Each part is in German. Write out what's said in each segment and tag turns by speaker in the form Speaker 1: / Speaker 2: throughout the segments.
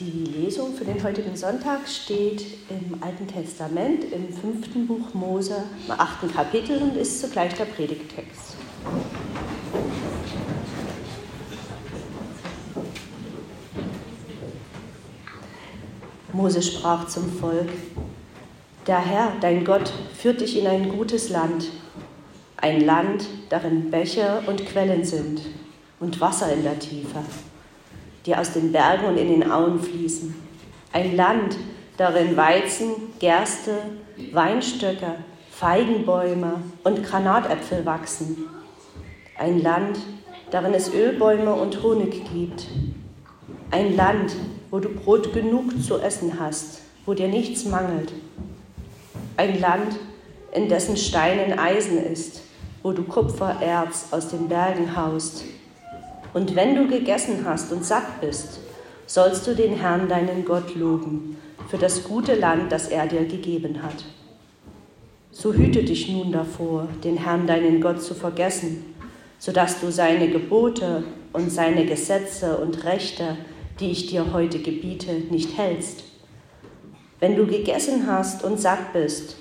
Speaker 1: Die Lesung für den heutigen Sonntag steht im Alten Testament im fünften Buch Mose, im achten Kapitel und ist zugleich der Predigtext. Mose sprach zum Volk, der Herr, dein Gott, führt dich in ein gutes Land, ein Land, darin Bäche und Quellen sind und Wasser in der Tiefe die aus den Bergen und in den Auen fließen. Ein Land, darin Weizen, Gerste, Weinstöcke, Feigenbäume und Granatäpfel wachsen. Ein Land, darin es Ölbäume und Honig gibt. Ein Land, wo du Brot genug zu essen hast, wo dir nichts mangelt. Ein Land, in dessen Steinen Eisen ist, wo du Kupfererz aus den Bergen haust und wenn du gegessen hast und satt bist, sollst du den Herrn, deinen Gott, loben für das gute Land, das er dir gegeben hat. So hüte dich nun davor, den Herrn, deinen Gott, zu vergessen, sodass du seine Gebote und seine Gesetze und Rechte, die ich dir heute gebiete, nicht hältst. Wenn du gegessen hast und satt bist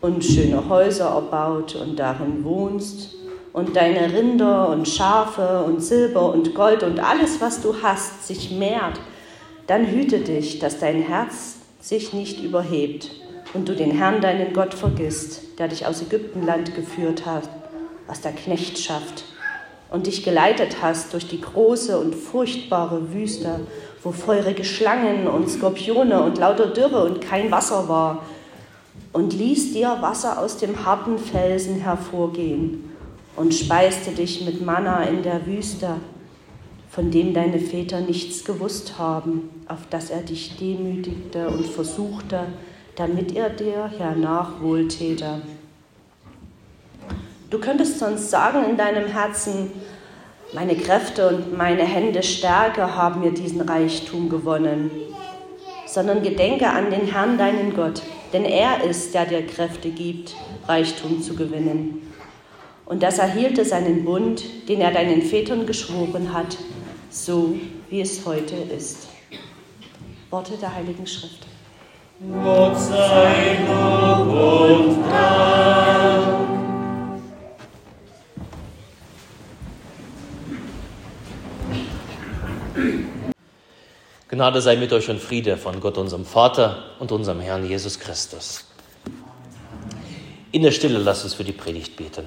Speaker 1: und schöne Häuser erbaut und darin wohnst, und deine Rinder und Schafe und Silber und Gold und alles, was du hast, sich mehrt, dann hüte dich, dass dein Herz sich nicht überhebt und du den Herrn, deinen Gott, vergisst, der dich aus Ägyptenland geführt hat, aus der Knechtschaft und dich geleitet hast durch die große und furchtbare Wüste, wo feurige Schlangen und Skorpione und lauter Dürre und kein Wasser war, und ließ dir Wasser aus dem harten Felsen hervorgehen und speiste dich mit Manna in der Wüste, von dem deine Väter nichts gewusst haben, auf das er dich demütigte und versuchte, damit er dir hernach wohltäte. Du könntest sonst sagen in deinem Herzen, meine Kräfte und meine Hände Stärke haben mir diesen Reichtum gewonnen, sondern gedenke an den Herrn, deinen Gott, denn er ist, der dir Kräfte gibt, Reichtum zu gewinnen und das erhielte seinen Bund, den er deinen Vätern geschworen hat, so wie es heute ist. Worte der Heiligen Schrift.
Speaker 2: Gott sei Lob und Dank.
Speaker 3: Gnade sei mit euch und Friede von Gott, unserem Vater und unserem Herrn Jesus Christus. In der Stille lasst uns für die Predigt beten.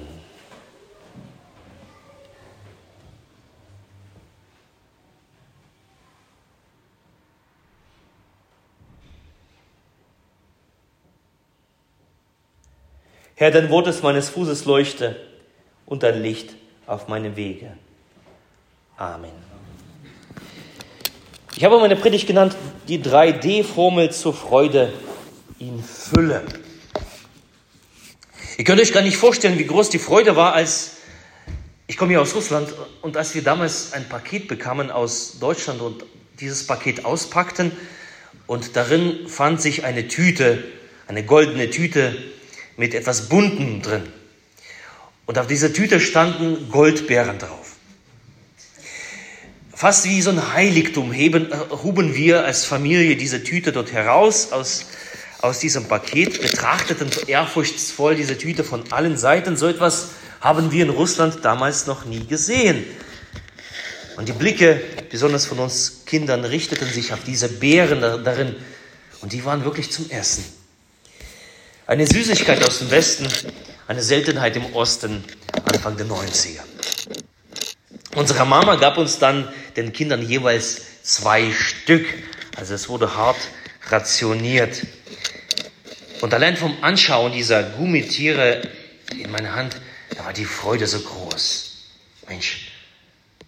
Speaker 3: Herr, dein Wort ist meines Fußes Leuchte und dein Licht auf meinem Wege. Amen. Ich habe meine Predigt genannt, die 3D-Formel zur Freude in Fülle. Ihr könnt euch gar nicht vorstellen, wie groß die Freude war, als ich komme hier aus Russland und als wir damals ein Paket bekamen aus Deutschland und dieses Paket auspackten und darin fand sich eine Tüte, eine goldene Tüte mit etwas Buntem drin. Und auf dieser Tüte standen Goldbeeren drauf. Fast wie so ein Heiligtum heben, äh, huben wir als Familie diese Tüte dort heraus aus, aus diesem Paket, betrachteten ehrfurchtsvoll diese Tüte von allen Seiten. So etwas haben wir in Russland damals noch nie gesehen. Und die Blicke, besonders von uns Kindern, richteten sich auf diese Beeren darin. Und die waren wirklich zum Essen. Eine Süßigkeit aus dem Westen, eine Seltenheit im Osten, Anfang der 90er. Unsere Mama gab uns dann den Kindern jeweils zwei Stück. Also es wurde hart rationiert. Und allein vom Anschauen dieser Gummitiere in meiner Hand, da war die Freude so groß. Mensch,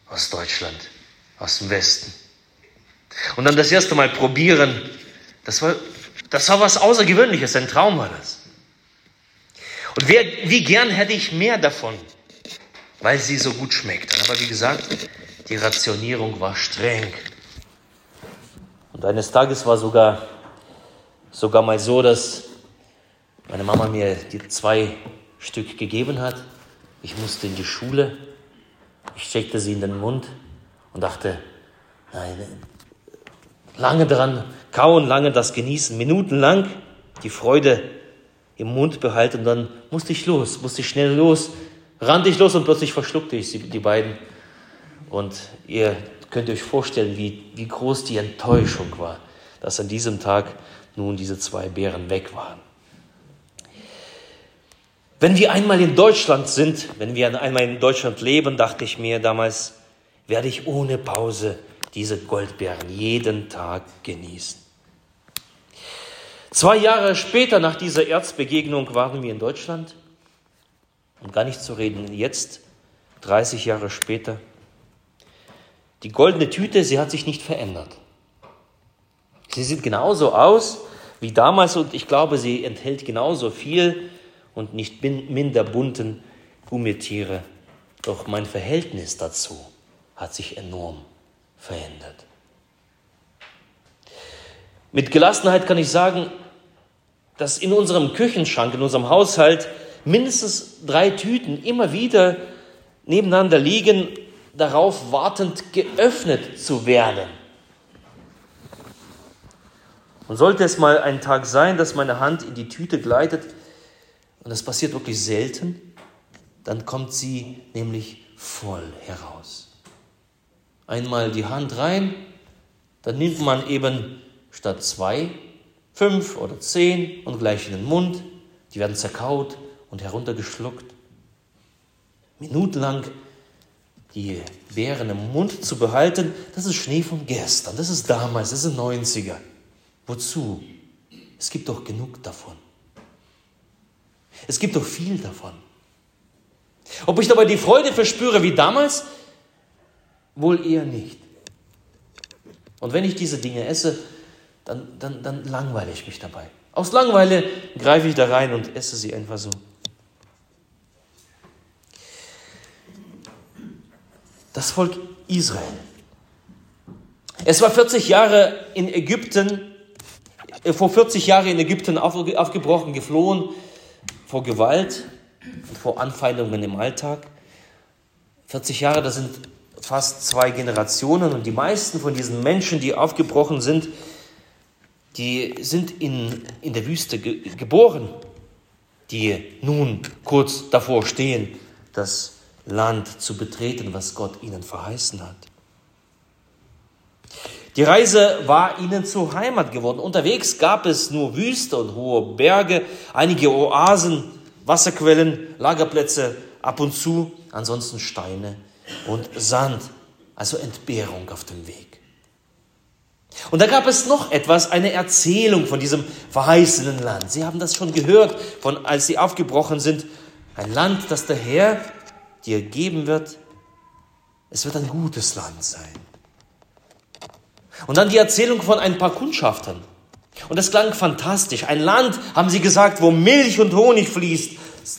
Speaker 3: aus Deutschland, aus dem Westen. Und dann das erste Mal probieren, das war das war was Außergewöhnliches, ein Traum war das. Und wer, wie gern hätte ich mehr davon, weil sie so gut schmeckt. Aber wie gesagt, die Rationierung war streng. Und eines Tages war sogar, sogar mal so, dass meine Mama mir die zwei Stück gegeben hat. Ich musste in die Schule. Ich steckte sie in den Mund und dachte, nein, lange dran kauen, lange das genießen, minutenlang die Freude im Mund behalten. Und dann musste ich los, musste ich schnell los, rannte ich los und plötzlich verschluckte ich sie, die beiden. Und ihr könnt euch vorstellen, wie, wie groß die Enttäuschung war, dass an diesem Tag nun diese zwei Bären weg waren. Wenn wir einmal in Deutschland sind, wenn wir einmal in Deutschland leben, dachte ich mir damals, werde ich ohne Pause diese Goldbeeren jeden Tag genießen. Zwei Jahre später nach dieser Erzbegegnung waren wir in Deutschland und gar nicht zu reden jetzt, 30 Jahre später. Die goldene Tüte, sie hat sich nicht verändert. Sie sieht genauso aus wie damals und ich glaube, sie enthält genauso viel und nicht minder bunten Gummitiere. Doch mein Verhältnis dazu hat sich enorm verändert. Mit Gelassenheit kann ich sagen, dass in unserem Küchenschrank, in unserem Haushalt mindestens drei Tüten immer wieder nebeneinander liegen, darauf wartend geöffnet zu werden. Und sollte es mal ein Tag sein, dass meine Hand in die Tüte gleitet, und das passiert wirklich selten, dann kommt sie nämlich voll heraus. Einmal die Hand rein, dann nimmt man eben statt zwei fünf oder zehn und gleich in den Mund. Die werden zerkaut und heruntergeschluckt. Minutenlang die Beeren im Mund zu behalten, das ist Schnee von gestern, das ist damals, das sind 90er. Wozu? Es gibt doch genug davon. Es gibt doch viel davon. Ob ich dabei die Freude verspüre wie damals? Wohl eher nicht. Und wenn ich diese Dinge esse, dann, dann, dann langweile ich mich dabei. Aus Langeweile greife ich da rein und esse sie einfach so. Das Volk Israel. Es war 40 Jahre in Ägypten, äh, vor 40 Jahren in Ägypten aufgebrochen, geflohen vor Gewalt und vor Anfeindungen im Alltag. 40 Jahre, das sind fast zwei Generationen und die meisten von diesen Menschen, die aufgebrochen sind, die sind in, in der Wüste ge geboren, die nun kurz davor stehen, das Land zu betreten, was Gott ihnen verheißen hat. Die Reise war ihnen zur Heimat geworden. Unterwegs gab es nur Wüste und hohe Berge, einige Oasen, Wasserquellen, Lagerplätze, ab und zu, ansonsten Steine und Sand, also Entbehrung auf dem Weg. Und da gab es noch etwas, eine Erzählung von diesem verheißenen Land. Sie haben das schon gehört, von, als sie aufgebrochen sind. Ein Land, das der Herr dir geben wird. Es wird ein gutes Land sein. Und dann die Erzählung von ein paar Kundschaftern. Und das klang fantastisch. Ein Land, haben sie gesagt, wo Milch und Honig fließt.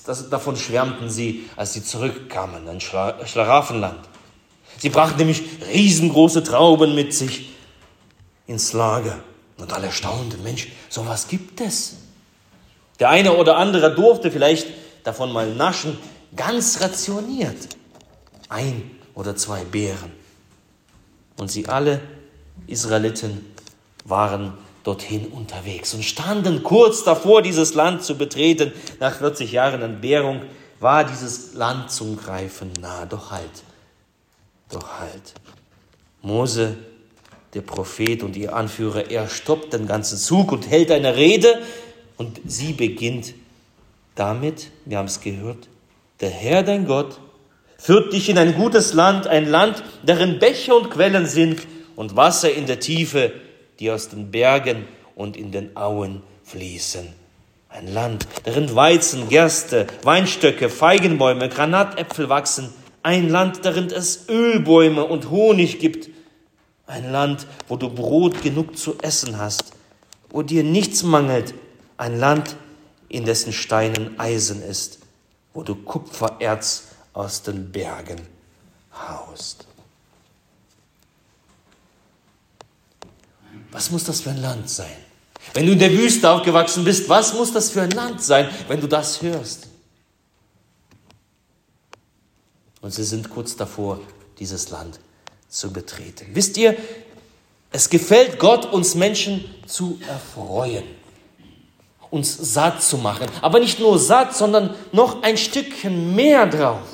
Speaker 3: Das, davon schwärmten sie, als sie zurückkamen, ein Schla Schlaraffenland. Sie brachten nämlich riesengroße Trauben mit sich ins Lager. Und alle staunten, Mensch, sowas gibt es. Der eine oder andere durfte vielleicht davon mal naschen, ganz rationiert. Ein oder zwei Beeren. Und sie alle Israeliten waren dorthin unterwegs und standen kurz davor, dieses Land zu betreten. Nach 40 Jahren Entbehrung war dieses Land zum Greifen nah. Doch halt, doch halt. Mose, der Prophet und ihr Anführer, er stoppt den ganzen Zug und hält eine Rede und sie beginnt damit, wir haben es gehört, der Herr dein Gott führt dich in ein gutes Land, ein Land, darin Bäche und Quellen sind und Wasser in der Tiefe, die aus den Bergen und in den Auen fließen. Ein Land, darin Weizen, Gerste, Weinstöcke, Feigenbäume, Granatäpfel wachsen. Ein Land, darin es Ölbäume und Honig gibt. Ein Land, wo du Brot genug zu essen hast, wo dir nichts mangelt. Ein Land, in dessen Steinen Eisen ist, wo du Kupfererz aus den Bergen haust. Was muss das für ein Land sein? Wenn du in der Wüste aufgewachsen bist, was muss das für ein Land sein, wenn du das hörst? Und sie sind kurz davor, dieses Land zu betreten. Wisst ihr, Es gefällt Gott, uns Menschen zu erfreuen, uns satt zu machen. Aber nicht nur satt, sondern noch ein Stückchen mehr drauf.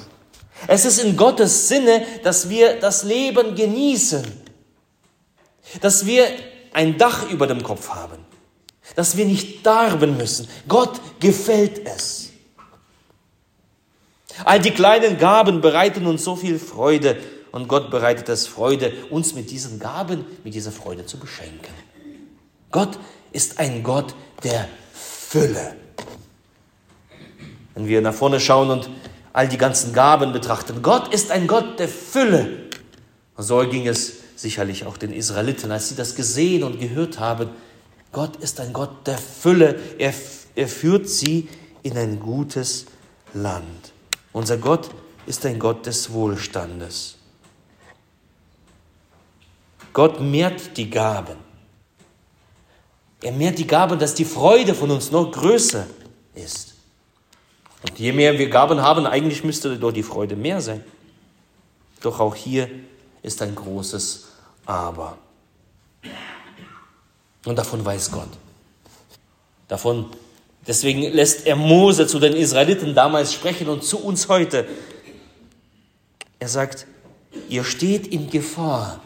Speaker 3: Es ist in Gottes Sinne, dass wir das Leben genießen, dass wir ein Dach über dem Kopf haben, dass wir nicht darben müssen. Gott gefällt es. All die kleinen Gaben bereiten uns so viel Freude und Gott bereitet es Freude, uns mit diesen Gaben, mit dieser Freude zu beschenken. Gott ist ein Gott der Fülle. Wenn wir nach vorne schauen und all die ganzen Gaben betrachten, Gott ist ein Gott der Fülle. Und so ging es sicherlich auch den Israeliten, als sie das gesehen und gehört haben. Gott ist ein Gott der Fülle. Er, er führt sie in ein gutes Land. Unser Gott ist ein Gott des Wohlstandes. Gott mehrt die Gaben. Er mehrt die Gaben, dass die Freude von uns noch größer ist. Und je mehr wir Gaben haben, eigentlich müsste doch die Freude mehr sein. Doch auch hier ist ein großes Aber. Und davon weiß Gott. Davon, deswegen lässt er Mose zu den Israeliten damals sprechen und zu uns heute. Er sagt, ihr steht in Gefahr,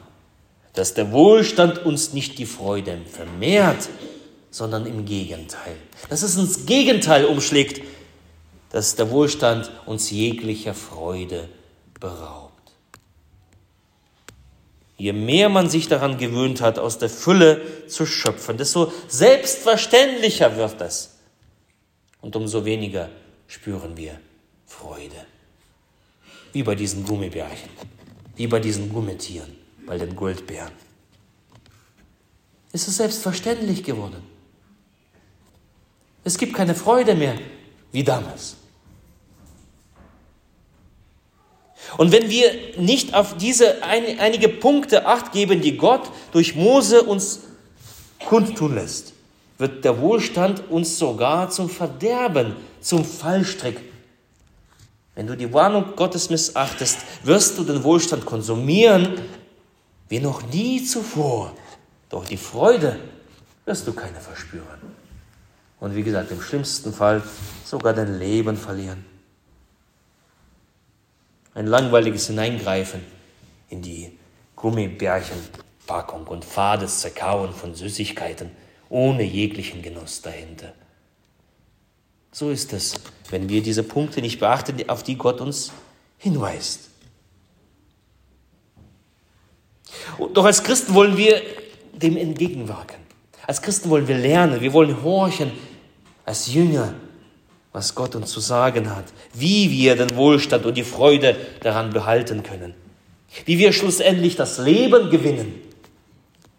Speaker 3: dass der Wohlstand uns nicht die Freude vermehrt, sondern im Gegenteil. Dass es ins Gegenteil umschlägt, dass der Wohlstand uns jeglicher Freude beraubt. Je mehr man sich daran gewöhnt hat, aus der Fülle zu schöpfen, desto selbstverständlicher wird es. Und umso weniger spüren wir Freude. Wie bei diesen Gummibärchen, wie bei diesen Gummitieren bei den Goldbären. Es ist selbstverständlich geworden. Es gibt keine Freude mehr wie damals. Und wenn wir nicht auf diese ein, einige Punkte acht geben, die Gott durch Mose uns kundtun lässt, wird der Wohlstand uns sogar zum Verderben, zum Fallstrick. Wenn du die Warnung Gottes missachtest, wirst du den Wohlstand konsumieren, wie noch nie zuvor. Doch die Freude wirst du keine verspüren. Und wie gesagt, im schlimmsten Fall sogar dein Leben verlieren. Ein langweiliges Hineingreifen in die Gummibärchenpackung und fades Zerkauen von Süßigkeiten ohne jeglichen Genuss dahinter. So ist es, wenn wir diese Punkte nicht beachten, auf die Gott uns hinweist. Doch als Christen wollen wir dem entgegenwirken. Als Christen wollen wir lernen, wir wollen horchen als Jünger, was Gott uns zu sagen hat, wie wir den Wohlstand und die Freude daran behalten können, wie wir schlussendlich das Leben gewinnen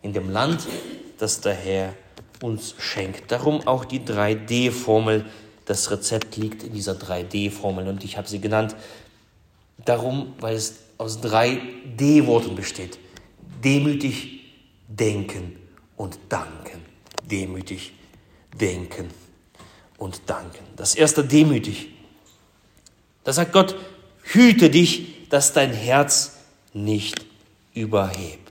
Speaker 3: in dem Land, das der Herr uns schenkt. Darum auch die 3D-Formel. Das Rezept liegt in dieser 3D-Formel und ich habe sie genannt. Darum, weil es aus drei D-Worten besteht demütig denken und danken. Demütig denken und danken. Das erste demütig. Da sagt Gott, hüte dich, dass dein Herz nicht überhebt.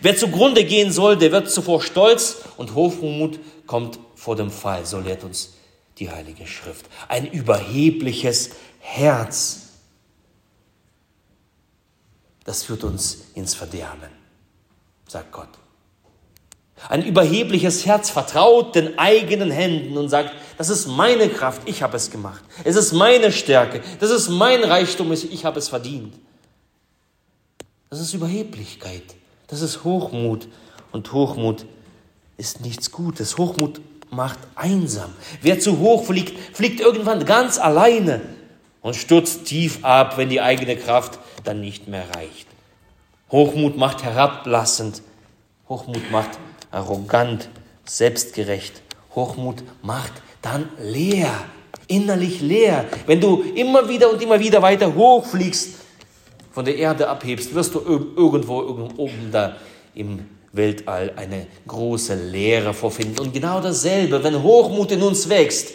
Speaker 3: Wer zugrunde gehen soll, der wird zuvor stolz und Hochmut kommt vor dem Fall, so lehrt uns die Heilige Schrift. Ein überhebliches Herz das führt uns ins Verderben, sagt Gott. Ein überhebliches Herz vertraut den eigenen Händen und sagt, das ist meine Kraft, ich habe es gemacht. Es ist meine Stärke, das ist mein Reichtum, ich habe es verdient. Das ist Überheblichkeit, das ist Hochmut und Hochmut ist nichts Gutes. Hochmut macht einsam. Wer zu hoch fliegt, fliegt irgendwann ganz alleine und stürzt tief ab, wenn die eigene Kraft dann nicht mehr reicht. Hochmut macht herablassend, Hochmut macht arrogant, selbstgerecht. Hochmut macht dann leer, innerlich leer. Wenn du immer wieder und immer wieder weiter hochfliegst, von der Erde abhebst, wirst du irgendwo oben da im Weltall eine große Leere vorfinden. Und genau dasselbe, wenn Hochmut in uns wächst,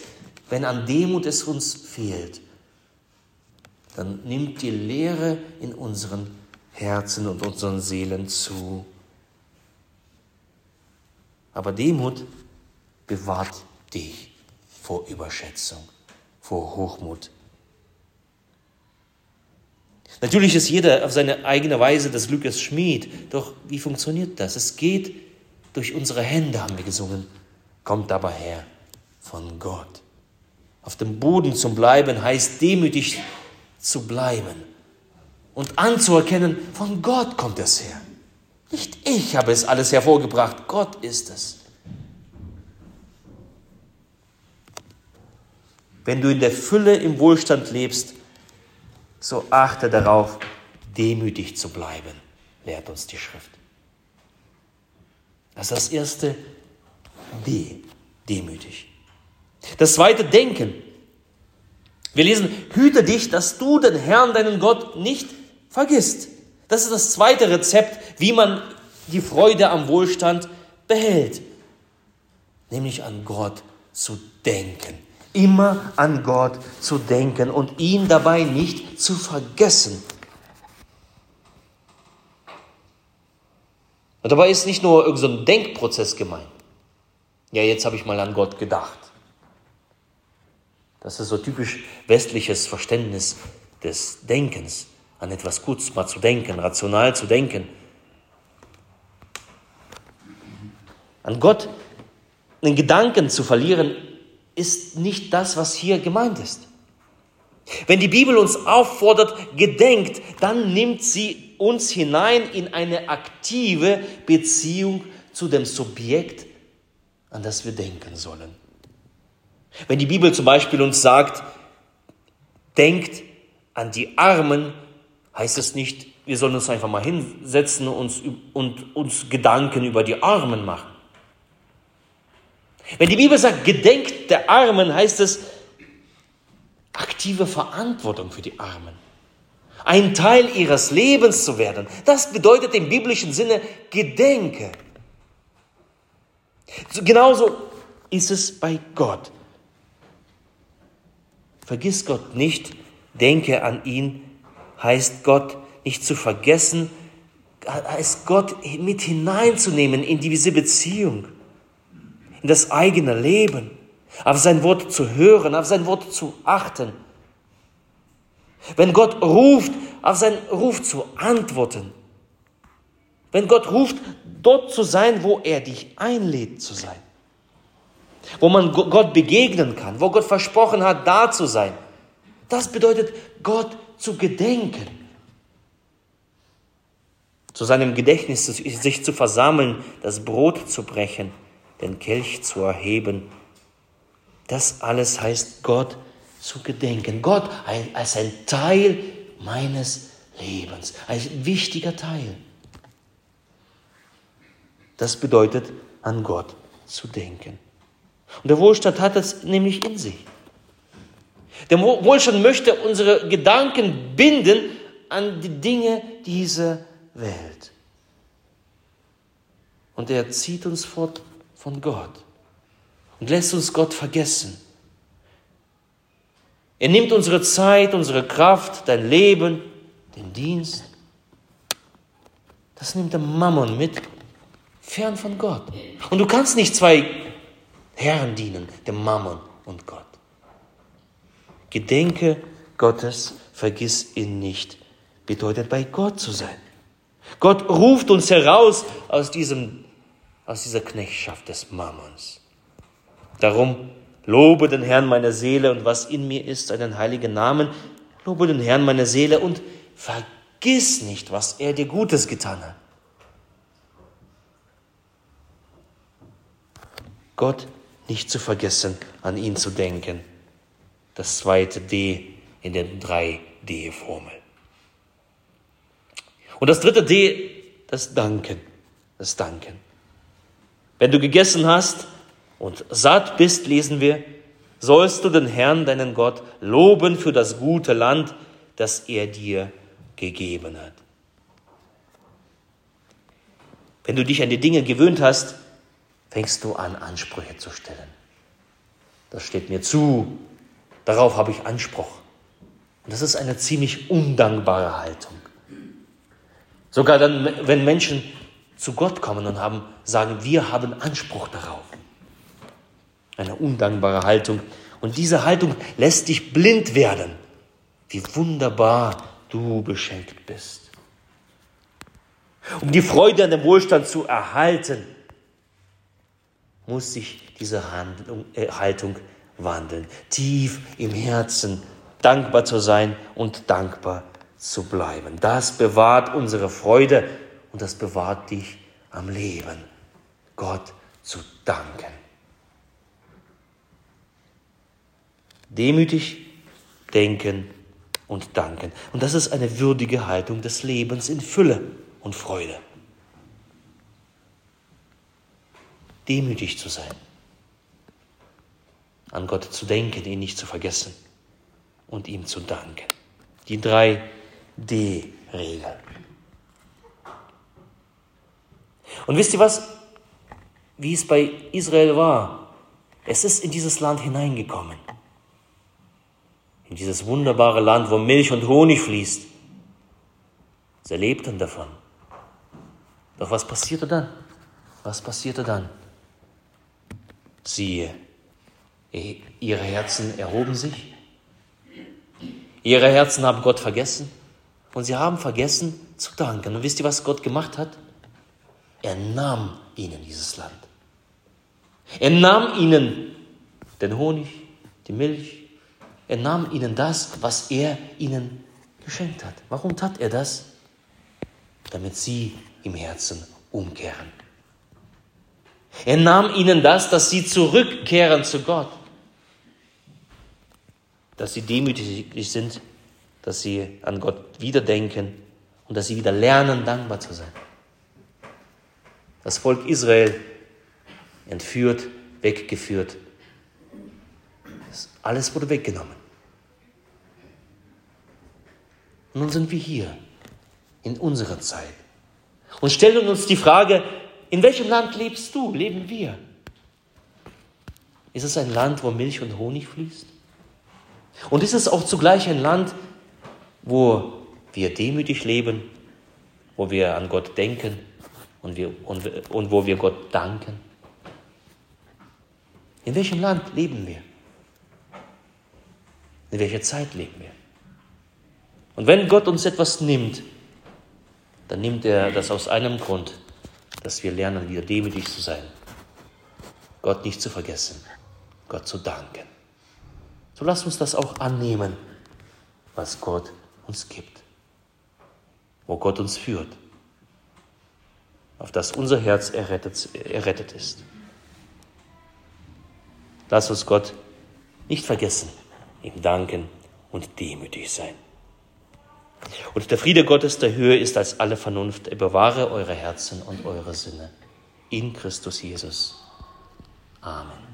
Speaker 3: wenn an Demut es uns fehlt, dann nimmt die Leere in unseren Herzen und unseren Seelen zu. Aber Demut bewahrt dich vor Überschätzung, vor Hochmut. Natürlich ist jeder auf seine eigene Weise des Glückes Schmied, doch wie funktioniert das? Es geht durch unsere Hände, haben wir gesungen, kommt aber her von Gott. Auf dem Boden zu bleiben heißt demütig zu bleiben und anzuerkennen, von Gott kommt es her. Nicht ich habe es alles hervorgebracht, Gott ist es. Wenn du in der Fülle im Wohlstand lebst, so achte darauf, demütig zu bleiben, lehrt uns die Schrift. Das ist das erste D, demütig. Das zweite Denken. Wir lesen, hüte dich, dass du den Herrn, deinen Gott, nicht vergisst. Das ist das zweite Rezept, wie man die Freude am Wohlstand behält. Nämlich an Gott zu denken immer an Gott zu denken und ihn dabei nicht zu vergessen. Und dabei ist nicht nur irgendein so Denkprozess gemeint. Ja, jetzt habe ich mal an Gott gedacht. Das ist so typisch westliches Verständnis des Denkens, an etwas kurz mal zu denken, rational zu denken. An Gott einen Gedanken zu verlieren, ist nicht das, was hier gemeint ist. Wenn die Bibel uns auffordert, gedenkt, dann nimmt sie uns hinein in eine aktive Beziehung zu dem Subjekt, an das wir denken sollen. Wenn die Bibel zum Beispiel uns sagt, denkt an die Armen, heißt es nicht, wir sollen uns einfach mal hinsetzen und uns, und uns Gedanken über die Armen machen. Wenn die Bibel sagt, gedenkt der Armen, heißt es aktive Verantwortung für die Armen. Ein Teil ihres Lebens zu werden. Das bedeutet im biblischen Sinne Gedenke. Genauso ist es bei Gott. Vergiss Gott nicht, denke an ihn, heißt Gott nicht zu vergessen, heißt Gott mit hineinzunehmen in diese Beziehung in das eigene Leben, auf sein Wort zu hören, auf sein Wort zu achten. Wenn Gott ruft, auf seinen Ruf zu antworten. Wenn Gott ruft, dort zu sein, wo er dich einlädt zu sein. Wo man Gott begegnen kann, wo Gott versprochen hat, da zu sein. Das bedeutet, Gott zu gedenken. Zu seinem Gedächtnis sich zu versammeln, das Brot zu brechen den Kelch zu erheben. Das alles heißt Gott zu gedenken. Gott als ein Teil meines Lebens, ein wichtiger Teil. Das bedeutet, an Gott zu denken. Und der Wohlstand hat das nämlich in sich. Der Wohlstand möchte unsere Gedanken binden an die Dinge dieser Welt. Und er zieht uns fort von Gott und lässt uns Gott vergessen. Er nimmt unsere Zeit, unsere Kraft, dein Leben, den Dienst. Das nimmt der Mammon mit, fern von Gott. Und du kannst nicht zwei Herren dienen, dem Mammon und Gott. Gedenke Gottes, vergiss ihn nicht, bedeutet bei Gott zu sein. Gott ruft uns heraus aus diesem aus dieser Knechtschaft des Mammons. Darum lobe den Herrn meine Seele und was in mir ist, seinen heiligen Namen. Lobe den Herrn meine Seele und vergiss nicht, was er dir Gutes getan hat. Gott nicht zu vergessen, an ihn zu denken. Das zweite D in der 3D-Formel. Und das dritte D, das Danken. Das Danken. Wenn du gegessen hast und satt bist, lesen wir, sollst du den Herrn, deinen Gott, loben für das gute Land, das er dir gegeben hat. Wenn du dich an die Dinge gewöhnt hast, fängst du an, Ansprüche zu stellen. Das steht mir zu, darauf habe ich Anspruch. Und das ist eine ziemlich undankbare Haltung. Sogar dann, wenn Menschen zu Gott kommen und haben, sagen, wir haben Anspruch darauf. Eine undankbare Haltung. Und diese Haltung lässt dich blind werden, wie wunderbar du beschenkt bist. Um die Freude an dem Wohlstand zu erhalten, muss sich diese Handlung, äh, Haltung wandeln. Tief im Herzen dankbar zu sein und dankbar zu bleiben. Das bewahrt unsere Freude und das bewahrt dich am Leben. Gott zu danken. Demütig denken und danken. Und das ist eine würdige Haltung des Lebens in Fülle und Freude. Demütig zu sein, an Gott zu denken, ihn nicht zu vergessen und ihm zu danken. Die drei D-Regel. Und wisst ihr was? Wie es bei Israel war, es ist in dieses Land hineingekommen. In dieses wunderbare Land, wo Milch und Honig fließt. Sie lebten davon. Doch was passierte dann? Was passierte dann? Siehe, ihre Herzen erhoben sich, ihre Herzen haben Gott vergessen und sie haben vergessen zu danken. Und wisst ihr, was Gott gemacht hat? Er nahm ihnen dieses Land. Er nahm ihnen den Honig, die Milch. Er nahm ihnen das, was er ihnen geschenkt hat. Warum tat er das? Damit sie im Herzen umkehren. Er nahm ihnen das, dass sie zurückkehren zu Gott. Dass sie demütig sind, dass sie an Gott wieder denken und dass sie wieder lernen, dankbar zu sein. Das Volk Israel entführt, weggeführt. Alles wurde weggenommen. Und nun sind wir hier in unserer Zeit und stellen uns die Frage, in welchem Land lebst du, leben wir? Ist es ein Land, wo Milch und Honig fließt? Und ist es auch zugleich ein Land, wo wir demütig leben, wo wir an Gott denken und, wir, und, und wo wir Gott danken? In welchem Land leben wir? In welcher Zeit leben wir? Und wenn Gott uns etwas nimmt, dann nimmt er das aus einem Grund, dass wir lernen, wieder demütig zu sein, Gott nicht zu vergessen, Gott zu danken. So lasst uns das auch annehmen, was Gott uns gibt, wo Gott uns führt, auf das unser Herz errettet, errettet ist. Lass uns Gott nicht vergessen, ihm danken und demütig sein. Und der Friede Gottes der Höhe ist als alle Vernunft. Er bewahre eure Herzen und eure Sinne. In Christus Jesus. Amen.